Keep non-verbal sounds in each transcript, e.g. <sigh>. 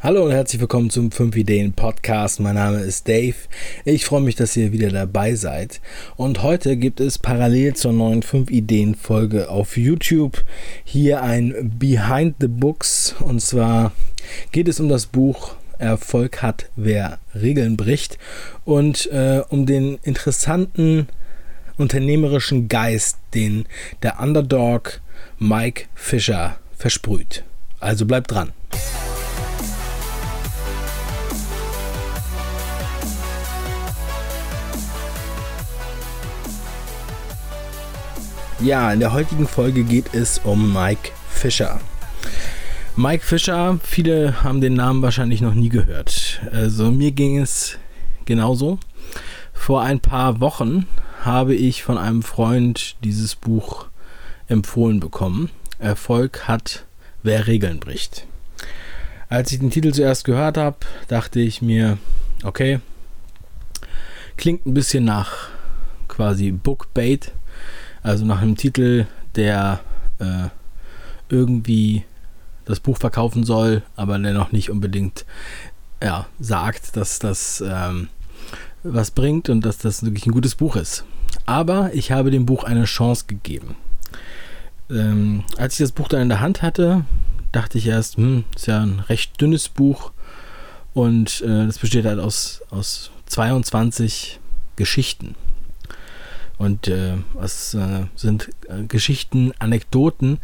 Hallo und herzlich willkommen zum 5 Ideen Podcast. Mein Name ist Dave. Ich freue mich, dass ihr wieder dabei seid. Und heute gibt es parallel zur neuen 5 Ideen Folge auf YouTube hier ein Behind the Books. Und zwar geht es um das Buch Erfolg hat, wer Regeln bricht. Und äh, um den interessanten unternehmerischen Geist, den der Underdog Mike Fischer versprüht. Also bleibt dran. Ja, in der heutigen Folge geht es um Mike Fischer. Mike Fischer, viele haben den Namen wahrscheinlich noch nie gehört. Also mir ging es genauso. Vor ein paar Wochen habe ich von einem Freund dieses Buch empfohlen bekommen. Erfolg hat, wer Regeln bricht. Als ich den Titel zuerst gehört habe, dachte ich mir, okay, klingt ein bisschen nach quasi Bookbait also nach einem Titel, der äh, irgendwie das Buch verkaufen soll, aber der noch nicht unbedingt ja, sagt, dass das ähm, was bringt und dass das wirklich ein gutes Buch ist. Aber ich habe dem Buch eine Chance gegeben. Ähm, als ich das Buch dann in der Hand hatte, dachte ich erst, hm, ist ja ein recht dünnes Buch und äh, das besteht halt aus, aus 22 Geschichten. Und äh, was äh, sind äh, Geschichten, Anekdoten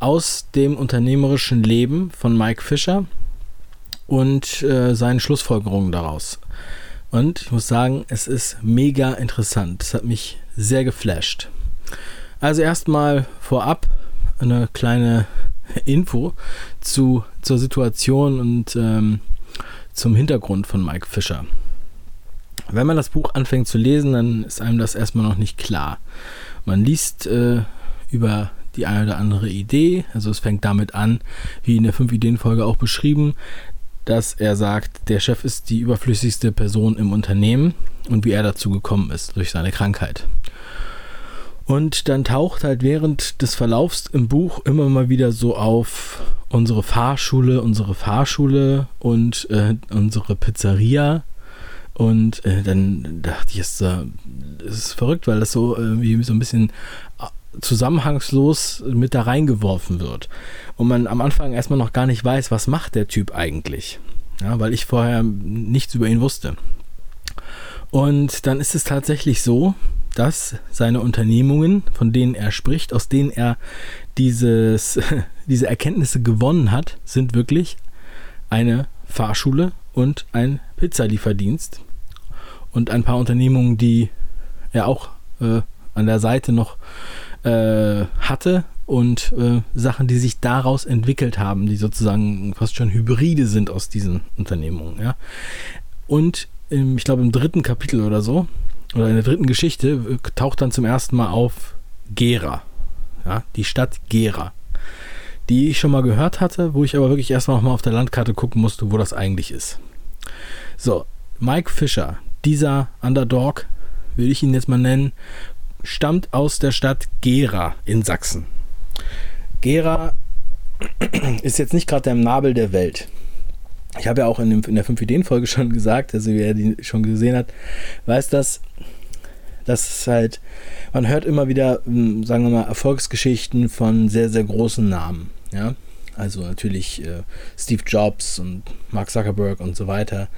aus dem unternehmerischen Leben von Mike Fischer und äh, seinen Schlussfolgerungen daraus. Und ich muss sagen, es ist mega interessant. Es hat mich sehr geflasht. Also erstmal vorab eine kleine <laughs> Info zu, zur Situation und ähm, zum Hintergrund von Mike Fischer. Wenn man das Buch anfängt zu lesen, dann ist einem das erstmal noch nicht klar. Man liest äh, über die eine oder andere Idee. Also es fängt damit an, wie in der 5-Ideen-Folge auch beschrieben, dass er sagt, der Chef ist die überflüssigste Person im Unternehmen und wie er dazu gekommen ist durch seine Krankheit. Und dann taucht halt während des Verlaufs im Buch immer mal wieder so auf unsere Fahrschule, unsere Fahrschule und äh, unsere Pizzeria und äh, dann dachte ich, es äh, ist verrückt, weil das so irgendwie so ein bisschen äh, zusammenhangslos mit da reingeworfen wird. Und man am Anfang erstmal noch gar nicht weiß, was macht der Typ eigentlich. Ja, weil ich vorher nichts über ihn wusste. Und dann ist es tatsächlich so, dass seine Unternehmungen, von denen er spricht, aus denen er dieses, <laughs> diese Erkenntnisse gewonnen hat, sind wirklich eine Fahrschule und ein Pizzalieferdienst und ein paar Unternehmungen, die er auch äh, an der Seite noch äh, hatte und äh, Sachen, die sich daraus entwickelt haben, die sozusagen fast schon Hybride sind aus diesen Unternehmungen. Ja. Und im, ich glaube im dritten Kapitel oder so, oder in der dritten Geschichte, äh, taucht dann zum ersten Mal auf Gera. Ja, die Stadt Gera. Die ich schon mal gehört hatte, wo ich aber wirklich erst noch mal auf der Landkarte gucken musste, wo das eigentlich ist. So, Mike Fischer, dieser Underdog, will ich ihn jetzt mal nennen, stammt aus der Stadt Gera in Sachsen. Gera <clears throat> ist jetzt nicht gerade der Nabel der Welt. Ich habe ja auch in, dem, in der 5-Ideen-Folge <laughs> schon gesagt, also wer die schon gesehen hat, weiß das, dass es halt, man hört immer wieder, hm, sagen wir mal, Erfolgsgeschichten von sehr, sehr großen Namen. Ja, also natürlich äh, Steve Jobs und Mark Zuckerberg und so weiter,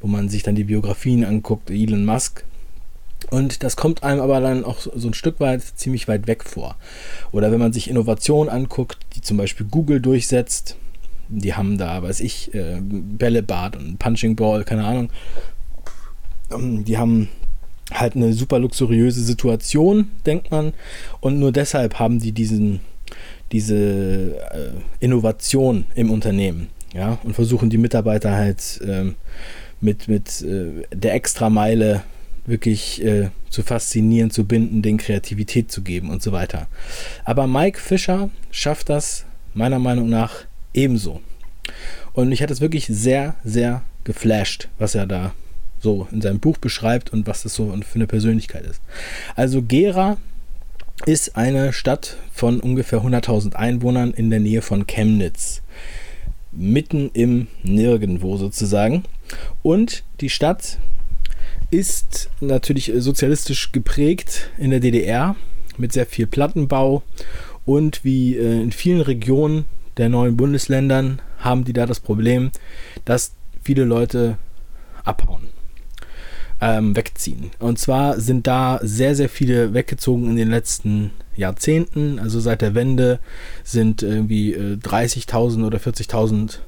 wo man sich dann die Biografien anguckt, Elon Musk. Und das kommt einem aber dann auch so ein Stück weit ziemlich weit weg vor. Oder wenn man sich Innovationen anguckt, die zum Beispiel Google durchsetzt, die haben da, weiß ich, äh, Bällebad und Punching Ball, keine Ahnung. Ähm, die haben halt eine super luxuriöse Situation, denkt man. Und nur deshalb haben die diesen diese äh, Innovation im Unternehmen, ja, und versuchen die Mitarbeiter halt ähm, mit, mit äh, der Extrameile wirklich äh, zu faszinieren, zu binden, den Kreativität zu geben und so weiter. Aber Mike Fischer schafft das meiner Meinung nach ebenso. Und mich hat es wirklich sehr, sehr geflasht, was er da so in seinem Buch beschreibt und was das so für eine Persönlichkeit ist. Also Gera ist eine Stadt von ungefähr 100.000 Einwohnern in der Nähe von Chemnitz. mitten im Nirgendwo sozusagen. Und die Stadt ist natürlich sozialistisch geprägt in der DDR mit sehr viel Plattenbau und wie äh, in vielen Regionen der neuen Bundesländern haben die da das Problem, dass viele Leute abhauen, ähm, wegziehen. Und zwar sind da sehr, sehr viele weggezogen in den letzten Jahrzehnten. Also seit der Wende sind irgendwie äh, 30.000 oder 40.000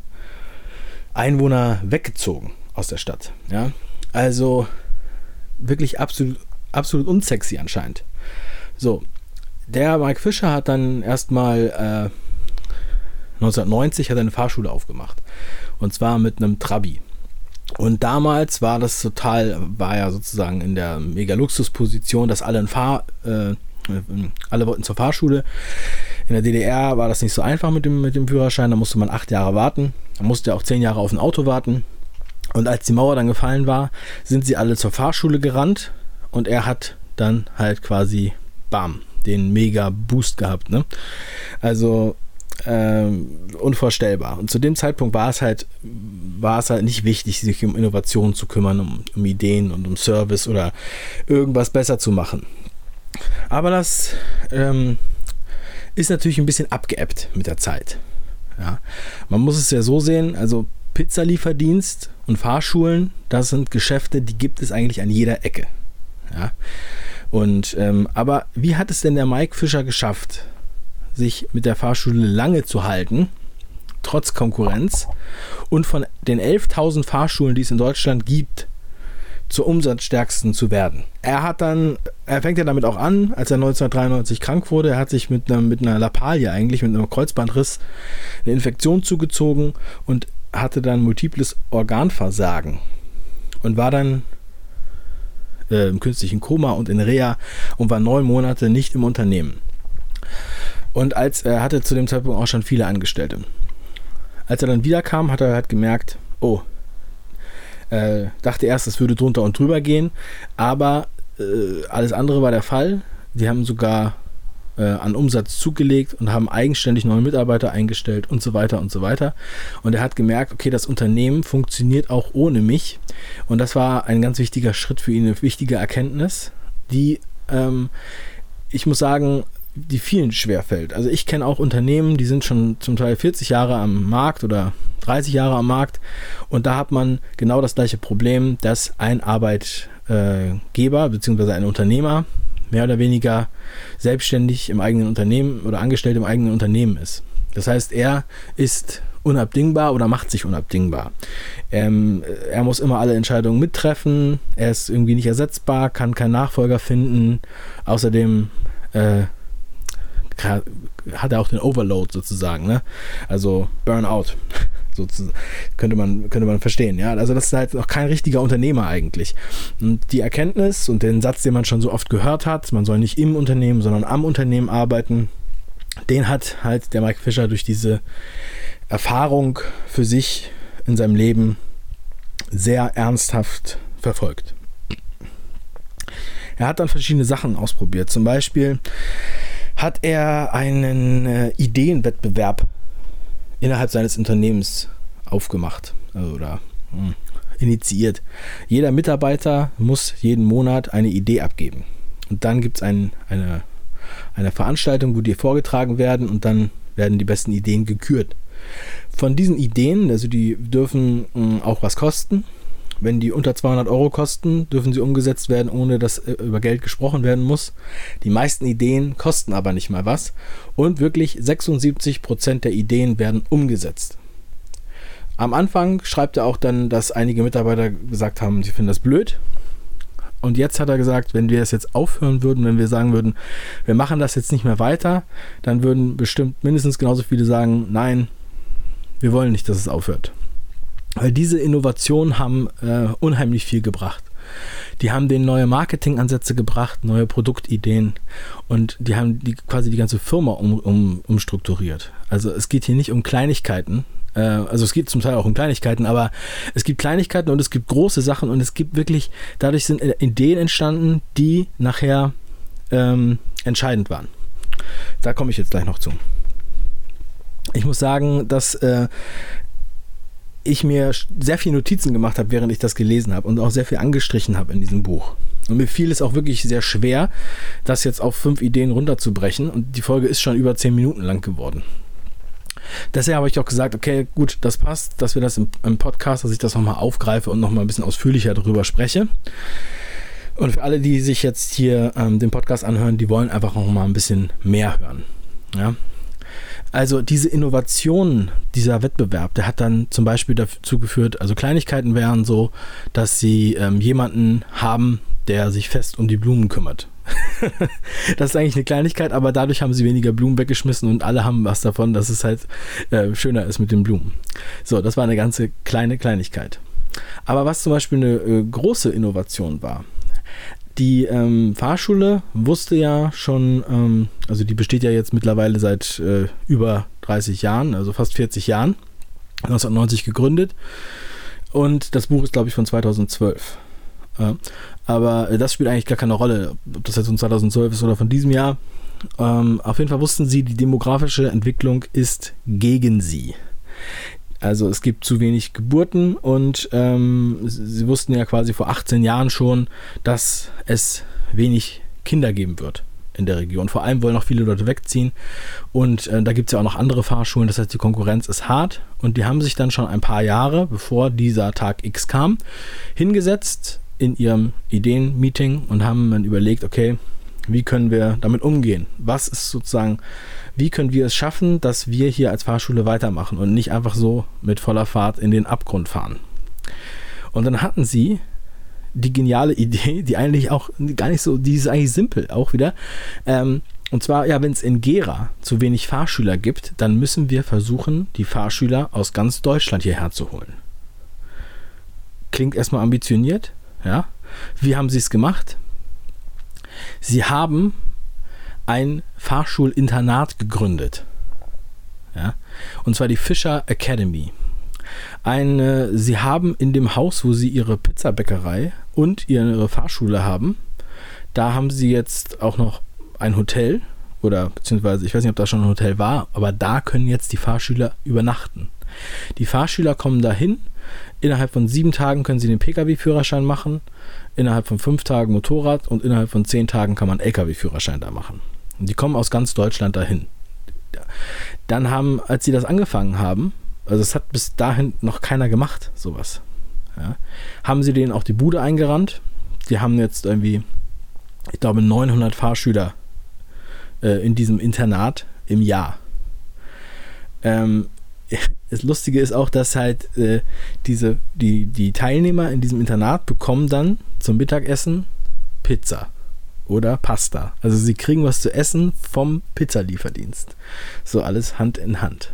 Einwohner weggezogen aus der Stadt. Ja? Also wirklich absolut, absolut unsexy anscheinend. So, der Mike Fischer hat dann erstmal äh, 1990 hat eine Fahrschule aufgemacht. Und zwar mit einem Trabi. Und damals war das total, war ja sozusagen in der mega Luxusposition, dass alle ein Fahr, äh, alle wollten zur Fahrschule. In der DDR war das nicht so einfach mit dem, mit dem Führerschein, da musste man acht Jahre warten. Da musste auch zehn Jahre auf ein Auto warten. Und als die Mauer dann gefallen war, sind sie alle zur Fahrschule gerannt und er hat dann halt quasi, bam, den mega Boost gehabt. Ne? Also ähm, unvorstellbar. Und zu dem Zeitpunkt war es halt, war es halt nicht wichtig, sich um Innovationen zu kümmern, um, um Ideen und um Service oder irgendwas besser zu machen. Aber das ähm, ist natürlich ein bisschen abgeebbt mit der Zeit. Ja. Man muss es ja so sehen, also Pizzalieferdienst und Fahrschulen, das sind Geschäfte, die gibt es eigentlich an jeder Ecke. Ja. Und ähm, aber wie hat es denn der Mike Fischer geschafft, sich mit der Fahrschule lange zu halten, trotz Konkurrenz und von den 11.000 Fahrschulen, die es in Deutschland gibt, zur umsatzstärksten zu werden. Er hat dann, er fängt ja damit auch an, als er 1993 krank wurde, er hat sich mit einer, mit einer Lappalie eigentlich, mit einem Kreuzbandriss, eine Infektion zugezogen und hatte dann multiples Organversagen und war dann äh, im künstlichen Koma und in Reha und war neun Monate nicht im Unternehmen. Und als er hatte zu dem Zeitpunkt auch schon viele Angestellte. Als er dann wiederkam, hat er halt gemerkt, oh, äh, dachte erst, es würde drunter und drüber gehen, aber äh, alles andere war der Fall. Die haben sogar äh, an Umsatz zugelegt und haben eigenständig neue Mitarbeiter eingestellt und so weiter und so weiter. Und er hat gemerkt, okay, das Unternehmen funktioniert auch ohne mich. Und das war ein ganz wichtiger Schritt für ihn, eine wichtige Erkenntnis, die ähm, ich muss sagen, die vielen schwerfällt. Also ich kenne auch Unternehmen, die sind schon zum Teil 40 Jahre am Markt oder 30 Jahre am Markt und da hat man genau das gleiche Problem, dass ein Arbeitgeber bzw. ein Unternehmer mehr oder weniger selbstständig im eigenen Unternehmen oder angestellt im eigenen Unternehmen ist. Das heißt, er ist unabdingbar oder macht sich unabdingbar. Ähm, er muss immer alle Entscheidungen mittreffen, er ist irgendwie nicht ersetzbar, kann keinen Nachfolger finden. Außerdem äh, hat er auch den Overload sozusagen, ne? Also Burnout. <laughs> Sozusagen, könnte man, könnte man verstehen, ja. Also das ist halt auch kein richtiger Unternehmer eigentlich. Und die Erkenntnis und den Satz, den man schon so oft gehört hat, man soll nicht im Unternehmen, sondern am Unternehmen arbeiten, den hat halt der Mike Fischer durch diese Erfahrung für sich in seinem Leben sehr ernsthaft verfolgt. Er hat dann verschiedene Sachen ausprobiert. Zum Beispiel hat er einen äh, Ideenwettbewerb innerhalb seines Unternehmens aufgemacht also, oder mh, hm, initiiert. Jeder Mitarbeiter muss jeden Monat eine Idee abgeben. Und dann gibt es ein, eine, eine Veranstaltung, wo die vorgetragen werden und dann werden die besten Ideen gekürt. Von diesen Ideen, also die dürfen mh, hm, auch was kosten, wenn die unter 200 Euro kosten, dürfen sie umgesetzt werden, ohne dass äh, über Geld gesprochen werden muss. Die meisten Ideen kosten aber nicht mal was. Und wirklich 76 Prozent der Ideen werden umgesetzt. Am Anfang schreibt er auch dann, dass einige Mitarbeiter gesagt haben, sie finden das blöd. Und jetzt hat er gesagt, wenn wir das jetzt aufhören würden, wenn wir sagen würden, wir machen das jetzt nicht mehr weiter, dann würden bestimmt mindestens genauso viele sagen, nein, wir wollen nicht, dass es aufhört. Weil diese Innovationen haben äh, unheimlich viel gebracht. Die haben denen neue Marketingansätze gebracht, neue Produktideen und die haben die, quasi die ganze Firma um, um, umstrukturiert. Also es geht hier nicht um Kleinigkeiten, äh, also es geht zum Teil auch um Kleinigkeiten, aber es gibt Kleinigkeiten und es gibt große Sachen und es gibt wirklich, dadurch sind Ideen entstanden, die nachher ähm, entscheidend waren. Da komme ich jetzt gleich noch zu. Ich muss sagen, dass äh, ich mir sehr viel Notizen gemacht habe, während ich das gelesen habe und auch sehr viel angestrichen habe in diesem Buch. Und mir fiel es auch wirklich sehr schwer, das jetzt auf fünf Ideen runterzubrechen. Und die Folge ist schon über zehn Minuten lang geworden. Deshalb habe ich auch gesagt, okay, gut, das passt, dass wir das im, im Podcast, dass ich das nochmal aufgreife und nochmal ein bisschen ausführlicher darüber spreche. Und für alle, die sich jetzt hier ähm, den Podcast anhören, die wollen einfach noch mal ein bisschen mehr hören. Ja? Also diese Innovation, dieser Wettbewerb, der hat dann zum Beispiel dazu geführt, also Kleinigkeiten wären so, dass sie ähm, jemanden haben, der sich fest um die Blumen kümmert. <laughs> das ist eigentlich eine Kleinigkeit, aber dadurch haben sie weniger Blumen weggeschmissen und alle haben was davon, dass es halt äh, schöner ist mit den Blumen. So, das war eine ganze kleine Kleinigkeit. Aber was zum Beispiel eine äh, große Innovation war, die ähm, Fahrschule wusste ja schon, ähm, also die besteht ja jetzt mittlerweile seit äh, über 30 Jahren, also fast 40 Jahren, 1990 gegründet. Und das Buch ist, glaube ich, von 2012. Ja. Aber das spielt eigentlich gar keine Rolle, ob das jetzt von 2012 ist oder von diesem Jahr. Ähm, auf jeden Fall wussten sie, die demografische Entwicklung ist gegen sie. Also es gibt zu wenig Geburten und ähm, sie wussten ja quasi vor 18 Jahren schon, dass es wenig Kinder geben wird in der Region. Vor allem wollen noch viele Leute wegziehen und äh, da gibt es ja auch noch andere Fahrschulen, das heißt die Konkurrenz ist hart und die haben sich dann schon ein paar Jahre, bevor dieser Tag X kam, hingesetzt in ihrem Ideenmeeting und haben dann überlegt, okay, wie können wir damit umgehen? Was ist sozusagen, wie können wir es schaffen, dass wir hier als Fahrschule weitermachen und nicht einfach so mit voller Fahrt in den Abgrund fahren? Und dann hatten sie die geniale <laughs> Idee, die eigentlich auch gar nicht so, die ist eigentlich simpel auch wieder. Ähm, und zwar, ja, wenn es in Gera zu wenig Fahrschüler gibt, dann müssen wir versuchen, die Fahrschüler aus ganz Deutschland hierher zu holen. Klingt erstmal ambitioniert, ja. Wie haben sie es gemacht? Sie haben ein Fahrschulinternat gegründet. Ja? Und zwar die Fischer Academy. Eine, sie haben in dem Haus, wo sie ihre Pizzabäckerei und ihre Fahrschule haben, da haben sie jetzt auch noch ein Hotel oder beziehungsweise ich weiß nicht, ob da schon ein Hotel war, aber da können jetzt die Fahrschüler übernachten. Die Fahrschüler kommen dahin, innerhalb von sieben Tagen können sie den Pkw-Führerschein machen innerhalb von fünf Tagen Motorrad und innerhalb von zehn Tagen kann man LKW-Führerschein da machen. Und die kommen aus ganz Deutschland dahin. Dann haben, als sie das angefangen haben, also es hat bis dahin noch keiner gemacht, sowas. Ja, haben sie denen auch die Bude eingerannt. Die haben jetzt irgendwie, ich glaube, 900 Fahrschüler äh, in diesem Internat im Jahr. Ähm, <laughs> das Lustige ist auch, dass halt äh, diese, die, die Teilnehmer in diesem Internat bekommen dann zum Mittagessen Pizza oder Pasta. Also sie kriegen was zu essen vom Pizzalieferdienst. So alles Hand in Hand.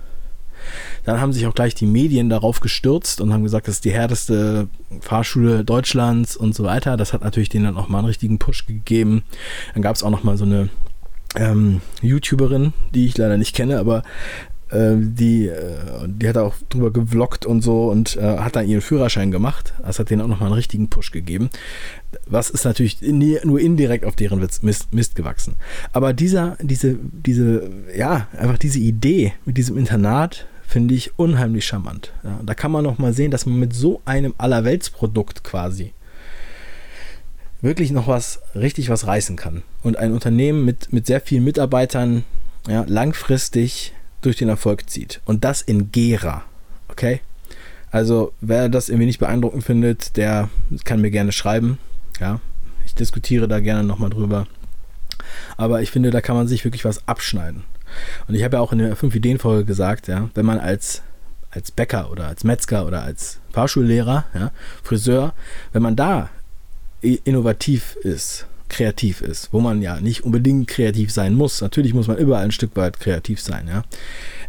Dann haben sich auch gleich die Medien darauf gestürzt und haben gesagt, das ist die härteste Fahrschule Deutschlands und so weiter. Das hat natürlich denen dann auch mal einen richtigen Push gegeben. Dann gab es auch noch mal so eine ähm, YouTuberin, die ich leider nicht kenne, aber äh, die, äh, die hat auch drüber gevloggt und so und äh, hat dann ihren Führerschein gemacht. Das hat denen auch nochmal einen richtigen Push gegeben. Was ist natürlich nur indirekt auf deren Mist, Mist gewachsen. Aber dieser, diese, diese, ja, einfach diese Idee mit diesem Internat finde ich unheimlich charmant. Ja, da kann man noch mal sehen, dass man mit so einem Allerweltsprodukt quasi wirklich noch was, richtig was reißen kann. Und ein Unternehmen mit, mit sehr vielen Mitarbeitern ja, langfristig durch den Erfolg zieht. Und das in Gera. Okay? Also, wer das irgendwie nicht beeindruckend findet, der kann mir gerne schreiben. Ja, ich diskutiere da gerne nochmal drüber. Aber ich finde, da kann man sich wirklich was abschneiden. Und ich habe ja auch in der 5-Ideen-Folge gesagt, ja, wenn man als, als Bäcker oder als Metzger oder als Fahrschullehrer, ja, Friseur, wenn man da innovativ ist, kreativ ist, wo man ja nicht unbedingt kreativ sein muss. Natürlich muss man überall ein Stück weit kreativ sein, ja.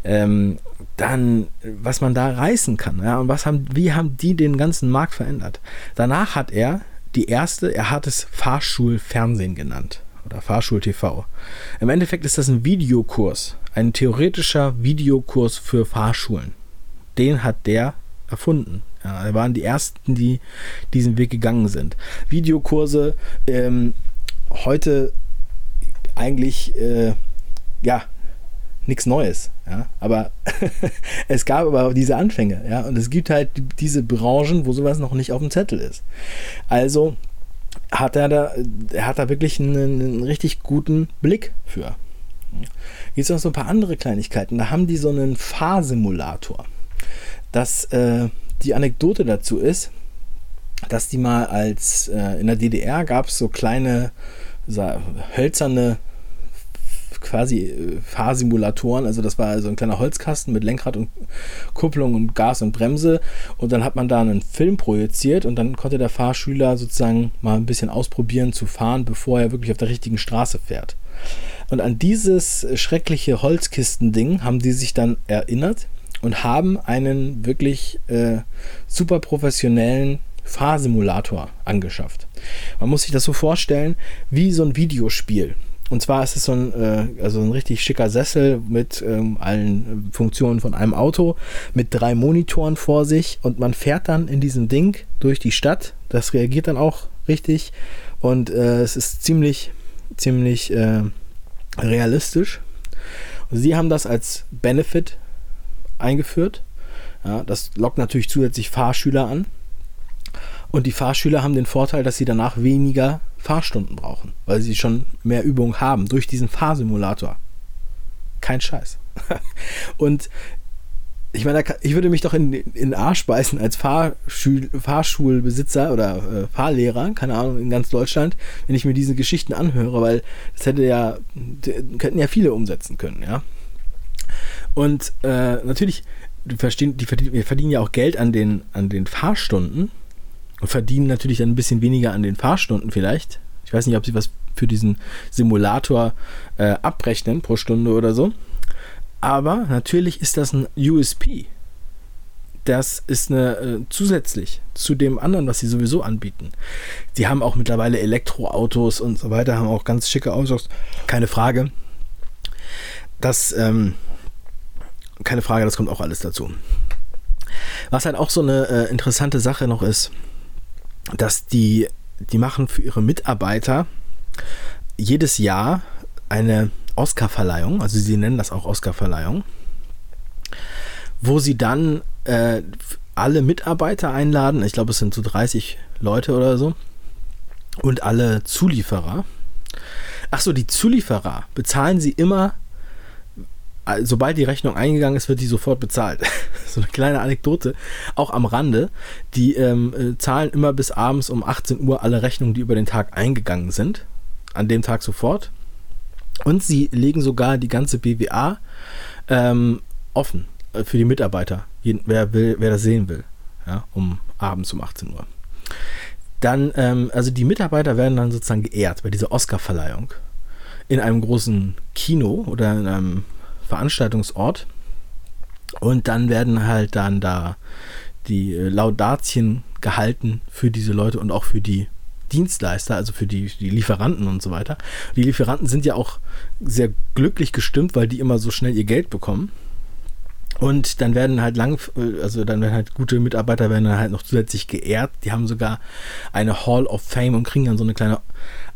Ähm, dann, was man da reißen kann, ja, und was haben, wie haben die den ganzen Markt verändert? Danach hat er die erste, er hat es Fahrschulfernsehen genannt oder Fahrschul-TV. Im Endeffekt ist das ein Videokurs, ein theoretischer Videokurs für Fahrschulen. Den hat der erfunden. Ja, er waren die ersten, die diesen Weg gegangen sind. Videokurse, ähm, heute eigentlich, äh, ja, nichts Neues. Ja? Aber <laughs> es gab aber diese Anfänge. Ja? Und es gibt halt diese Branchen, wo sowas noch nicht auf dem Zettel ist. Also hat er da, er hat da wirklich einen, einen richtig guten Blick für. Gibt es noch so ein paar andere Kleinigkeiten. Da haben die so einen Fahrsimulator. Das, äh, die Anekdote dazu ist, dass die mal als äh, in der DDR gab es so kleine hölzerne quasi äh, Fahrsimulatoren. Also das war also ein kleiner Holzkasten mit Lenkrad und Kupplung und Gas und Bremse. Und dann hat man da einen Film projiziert und dann konnte der Fahrschüler sozusagen mal ein bisschen ausprobieren zu fahren, bevor er wirklich auf der richtigen Straße fährt. Und an dieses schreckliche Holzkistending haben die sich dann erinnert und haben einen wirklich äh, super professionellen Fahrsimulator angeschafft. Man muss sich das so vorstellen wie so ein Videospiel. Und zwar ist es so ein, äh, also ein richtig schicker Sessel mit ähm, allen Funktionen von einem Auto, mit drei Monitoren vor sich und man fährt dann in diesem Ding durch die Stadt. Das reagiert dann auch richtig und äh, es ist ziemlich, ziemlich äh, realistisch. Und sie haben das als Benefit eingeführt. Ja, das lockt natürlich zusätzlich Fahrschüler an. Und die Fahrschüler haben den Vorteil, dass sie danach weniger Fahrstunden brauchen, weil sie schon mehr Übung haben durch diesen Fahrsimulator. Kein Scheiß. <laughs> Und ich meine, ich würde mich doch in, in den Arsch beißen als Fahrschul Fahrschulbesitzer oder äh, Fahrlehrer, keine Ahnung, in ganz Deutschland, wenn ich mir diese Geschichten anhöre, weil das hätte ja, könnten ja viele umsetzen können, ja. Und äh, natürlich, die verdienen, die verdienen, wir verdienen ja auch Geld an den, an den Fahrstunden und verdienen natürlich dann ein bisschen weniger an den Fahrstunden vielleicht. Ich weiß nicht, ob sie was für diesen Simulator äh, abrechnen pro Stunde oder so. Aber natürlich ist das ein USP. Das ist eine äh, zusätzlich zu dem anderen, was sie sowieso anbieten. Sie haben auch mittlerweile Elektroautos und so weiter, haben auch ganz schicke Autos, keine Frage. Das, ähm, keine Frage, das kommt auch alles dazu. Was halt auch so eine äh, interessante Sache noch ist, dass die, die machen für ihre Mitarbeiter jedes Jahr eine Oscar-Verleihung, also sie nennen das auch Oscar-Verleihung, wo sie dann äh, alle Mitarbeiter einladen, ich glaube es sind so 30 Leute oder so, und alle Zulieferer. Achso, die Zulieferer bezahlen sie immer sobald die Rechnung eingegangen ist, wird die sofort bezahlt. <laughs> so eine kleine Anekdote, auch am Rande. Die ähm, äh, zahlen immer bis abends um 18 Uhr alle Rechnungen, die über den Tag eingegangen sind. An dem Tag sofort. Und sie legen sogar die ganze BWA ähm, offen äh, für die Mitarbeiter, wer, will, wer das sehen will, ja, um abends um 18 Uhr. Dann, ähm, also die Mitarbeiter werden dann sozusagen geehrt bei dieser Oscar-Verleihung in einem großen Kino oder in einem Veranstaltungsort. Und dann werden halt dann da die äh, Laudatien gehalten für diese Leute und auch für die Dienstleister, also für die, die Lieferanten und so weiter. Die Lieferanten sind ja auch sehr glücklich gestimmt, weil die immer so schnell ihr Geld bekommen. Und dann werden halt lang, äh, also dann werden halt gute Mitarbeiter werden dann halt noch zusätzlich geehrt. Die haben sogar eine Hall of Fame und kriegen dann so eine kleine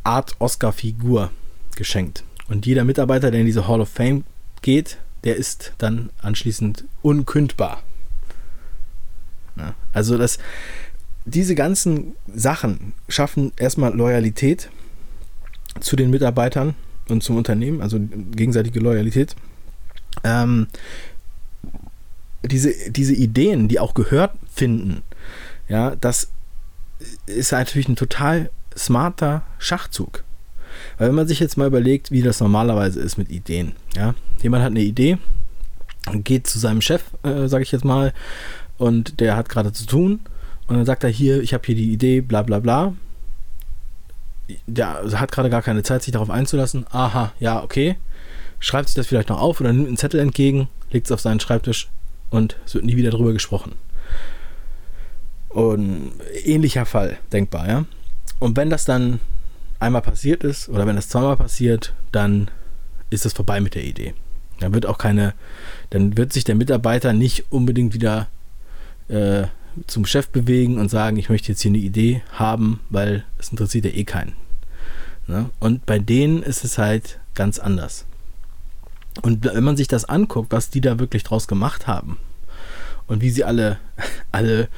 Art Oscar-Figur geschenkt. Und jeder Mitarbeiter, der in diese Hall of Fame geht, der ist dann anschließend unkündbar. Ja, also das, diese ganzen Sachen schaffen erstmal Loyalität zu den Mitarbeitern und zum Unternehmen, also gegenseitige Loyalität. Ähm, diese, diese Ideen, die auch gehört finden, ja, das ist natürlich ein total smarter Schachzug. Weil wenn man sich jetzt mal überlegt, wie das normalerweise ist mit Ideen, ja, jemand hat eine Idee, geht zu seinem Chef, äh, sage ich jetzt mal, und der hat gerade zu tun und dann sagt er hier, ich habe hier die Idee, bla bla bla. Der hat gerade gar keine Zeit, sich darauf einzulassen. Aha, ja, okay. Schreibt sich das vielleicht noch auf oder nimmt einen Zettel entgegen, legt es auf seinen Schreibtisch und es wird nie wieder drüber gesprochen. Und ähnlicher Fall denkbar, ja. Und wenn das dann einmal passiert ist oder wenn das zweimal passiert, dann ist es vorbei mit der Idee. Dann wird auch keine, dann wird sich der Mitarbeiter nicht unbedingt wieder äh, zum Chef bewegen und sagen, ich möchte jetzt hier eine Idee haben, weil es interessiert ja eh keinen. Ne? Und bei denen ist es halt ganz anders. Und wenn man sich das anguckt, was die da wirklich draus gemacht haben und wie sie alle, <laughs> alle,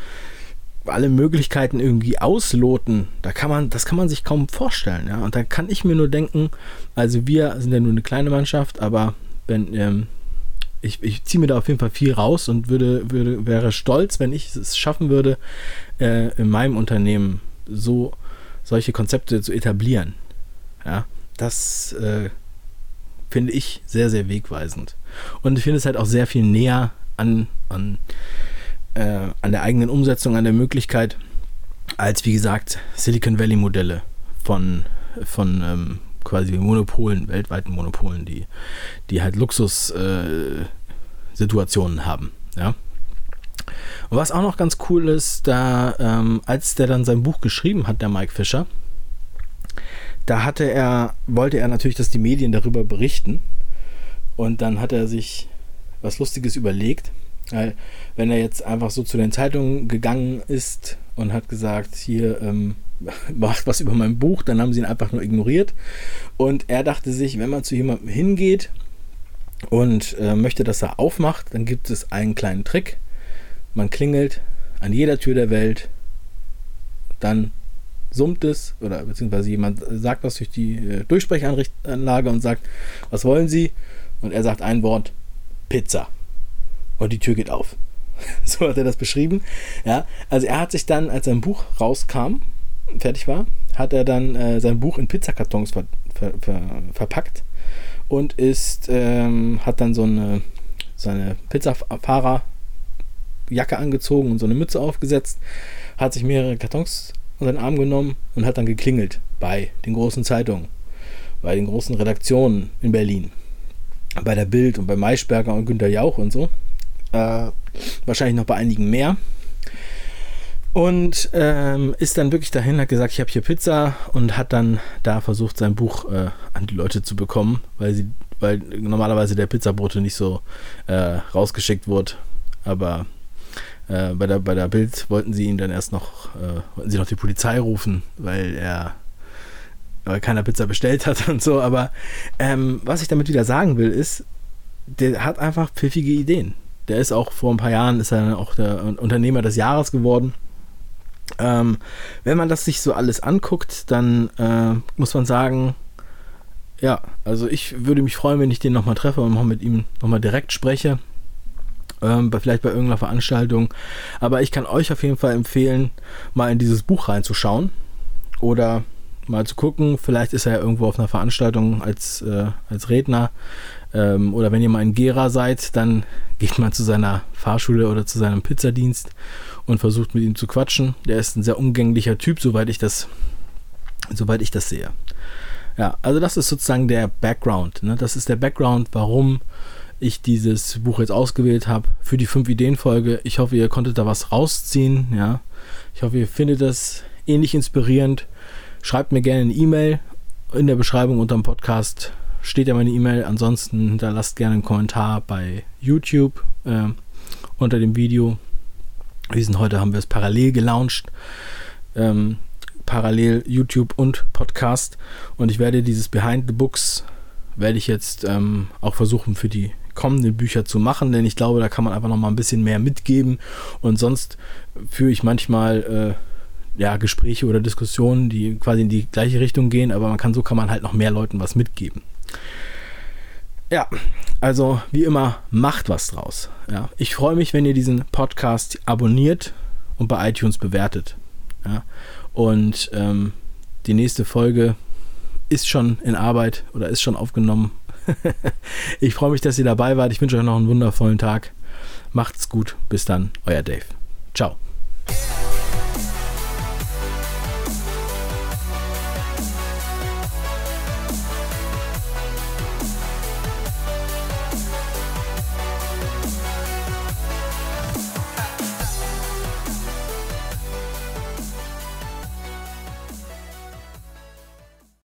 alle Möglichkeiten irgendwie ausloten, da kann man, das kann man sich kaum vorstellen. Ja? Und da kann ich mir nur denken, also wir sind ja nur eine kleine Mannschaft, aber wenn, ähm, ich, ich ziehe mir da auf jeden Fall viel raus und würde, würde, wäre stolz, wenn ich es schaffen würde, äh, in meinem Unternehmen so solche Konzepte zu etablieren. Ja, das äh, finde ich sehr, sehr wegweisend. Und ich finde es halt auch sehr viel näher an, an, äh, an der eigenen Umsetzung, an der Möglichkeit, als wie gesagt Silicon Valley Modelle von, von ähm, quasi Monopolen, weltweiten Monopolen, die, die halt Luxussituationen äh, haben. Ja. Und was auch noch ganz cool ist, da, ähm, als der dann sein Buch geschrieben hat, der Mike Fischer, da hatte er, wollte er natürlich, dass die Medien darüber berichten. Und dann hat er sich was Lustiges überlegt. Weil, wenn er jetzt einfach so zu den Zeitungen gegangen ist und hat gesagt, hier ähm, <laughs> macht was über mein Buch, dann haben sie ihn einfach nur ignoriert. Und er dachte sich, wenn man zu jemandem hingeht und äh, möchte, dass er aufmacht, dann gibt es einen kleinen Trick. Man klingelt an jeder Tür der Welt, dann summt es oder beziehungsweise jemand sagt was durch die äh, Durchsprechanlage und sagt, was wollen Sie? Und er sagt ein Wort, Pizza. Und die Tür geht auf. <laughs> so hat er das beschrieben. Ja, also er hat sich dann, als sein Buch rauskam, fertig war, hat er dann äh, sein Buch in Pizzakartons ver, ver, ver, verpackt und ist, ähm, hat dann so eine seine Pizzafahrerjacke angezogen und so eine Mütze aufgesetzt, hat sich mehrere Kartons unter den Arm genommen und hat dann geklingelt bei den großen Zeitungen, bei den großen Redaktionen in Berlin, bei der Bild und bei Maischberger und Günter Jauch und so. Äh, wahrscheinlich noch bei einigen mehr. Und ähm, ist dann wirklich dahin, hat gesagt, ich habe hier Pizza und hat dann da versucht, sein Buch äh, an die Leute zu bekommen, weil sie, weil normalerweise der Pizzabote nicht so äh, rausgeschickt wurde. Aber äh, bei, der, bei der Bild wollten sie ihn dann erst noch, äh, wollten sie noch die Polizei rufen, weil er weil keiner Pizza bestellt hat <laughs> und so. Aber ähm, was ich damit wieder sagen will, ist, der hat einfach pfiffige Ideen. Der ist auch vor ein paar Jahren ist er auch der Unternehmer des Jahres geworden. Ähm, wenn man das sich so alles anguckt, dann äh, muss man sagen, ja, also ich würde mich freuen, wenn ich den nochmal treffe und mal mit ihm nochmal direkt spreche ähm, vielleicht bei irgendeiner Veranstaltung. Aber ich kann euch auf jeden Fall empfehlen, mal in dieses Buch reinzuschauen oder mal zu gucken. Vielleicht ist er ja irgendwo auf einer Veranstaltung als, äh, als Redner. Ähm, oder wenn ihr mal in Gera seid, dann geht mal zu seiner Fahrschule oder zu seinem Pizzadienst und versucht mit ihm zu quatschen. Der ist ein sehr umgänglicher Typ, soweit ich das, soweit ich das sehe. Ja, also das ist sozusagen der Background. Ne? Das ist der Background, warum ich dieses Buch jetzt ausgewählt habe für die 5-Ideen-Folge. Ich hoffe, ihr konntet da was rausziehen. Ja. Ich hoffe, ihr findet das ähnlich inspirierend. Schreibt mir gerne eine E-Mail. In der Beschreibung unter dem Podcast steht ja meine E-Mail. Ansonsten hinterlasst gerne einen Kommentar bei YouTube äh, unter dem Video. Wir sind heute, haben wir es parallel gelauncht. Ähm, parallel YouTube und Podcast. Und ich werde dieses Behind the Books werde ich jetzt ähm, auch versuchen für die kommenden Bücher zu machen, denn ich glaube, da kann man einfach noch mal ein bisschen mehr mitgeben und sonst führe ich manchmal äh, ja, Gespräche oder Diskussionen, die quasi in die gleiche Richtung gehen, aber man kann so kann man halt noch mehr Leuten was mitgeben. Ja, also wie immer, macht was draus. Ja, ich freue mich, wenn ihr diesen Podcast abonniert und bei iTunes bewertet. Ja, und ähm, die nächste Folge ist schon in Arbeit oder ist schon aufgenommen <laughs> ich freue mich, dass ihr dabei wart. Ich wünsche euch noch einen wundervollen Tag. Macht's gut. Bis dann. Euer Dave. Ciao.